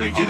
So you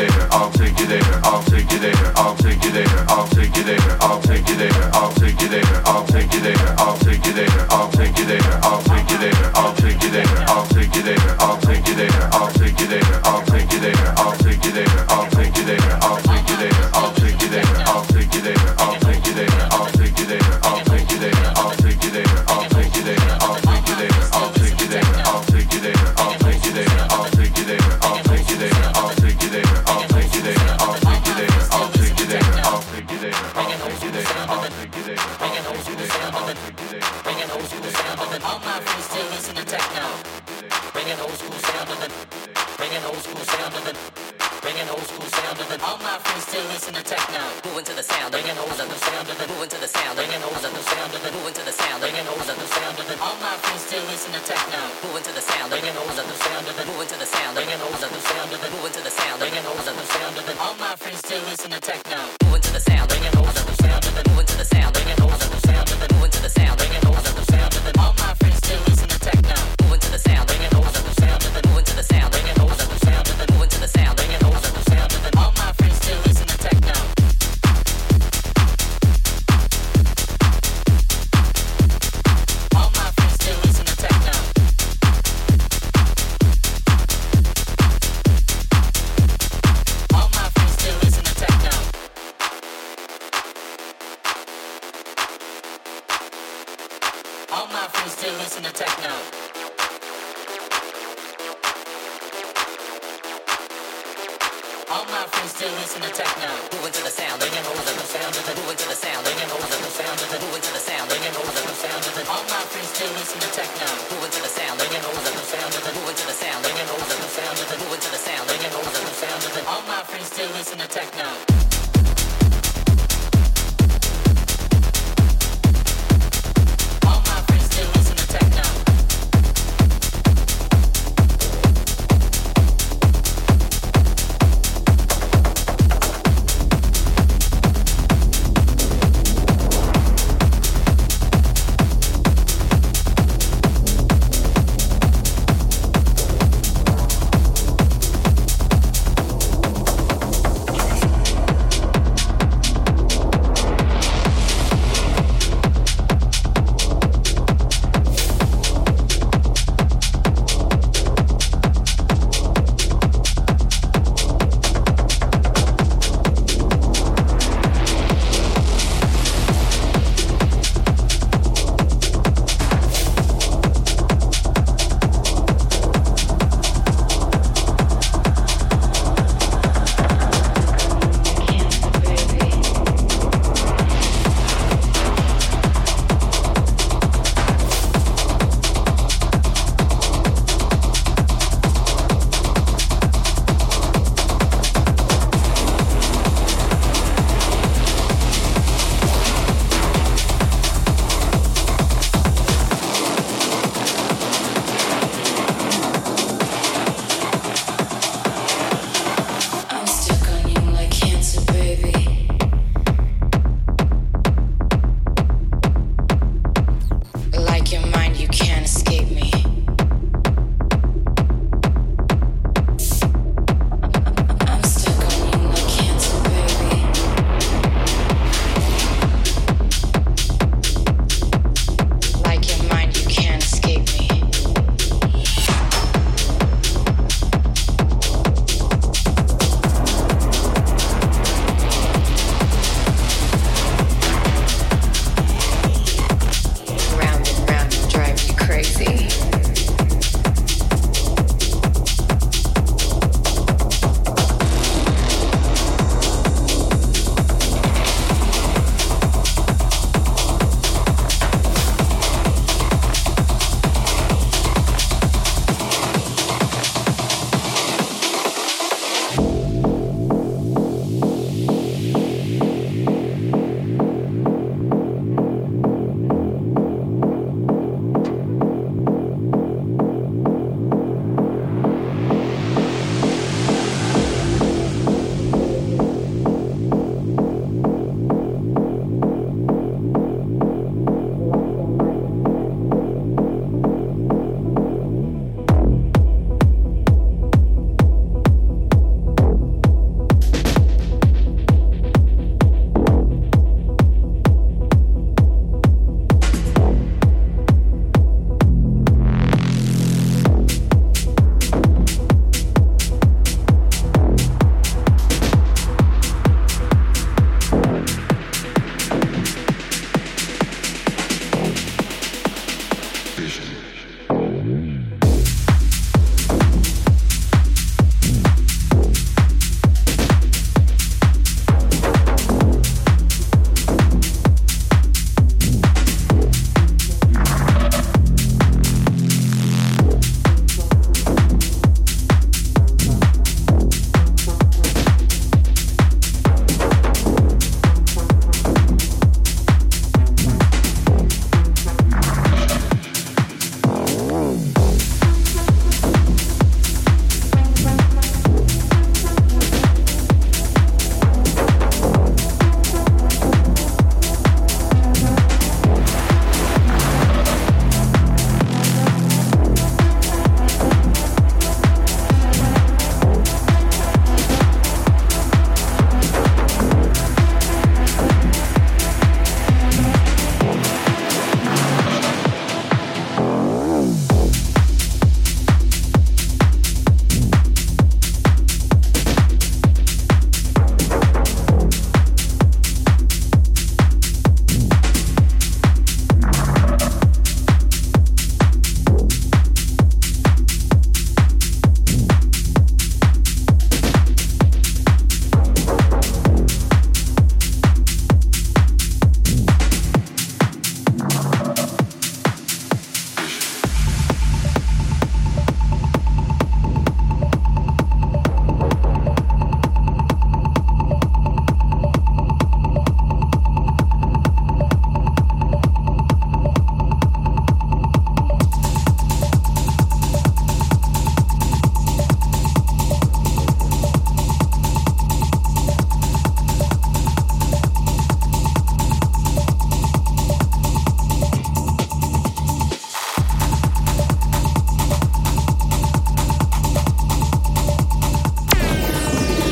there, I'll take you there, I'll take you there, I'll take you there, I'll take you there, I'll take you there, I'll take you there, I'll take you there, I'll take you there, I'll take you there, I'll take you there, I'll take you there, I'll take you there, I'll take you there, I'll take you there, I'll take you there, I'll take you there, I'll take you there, I'll take you there, I'll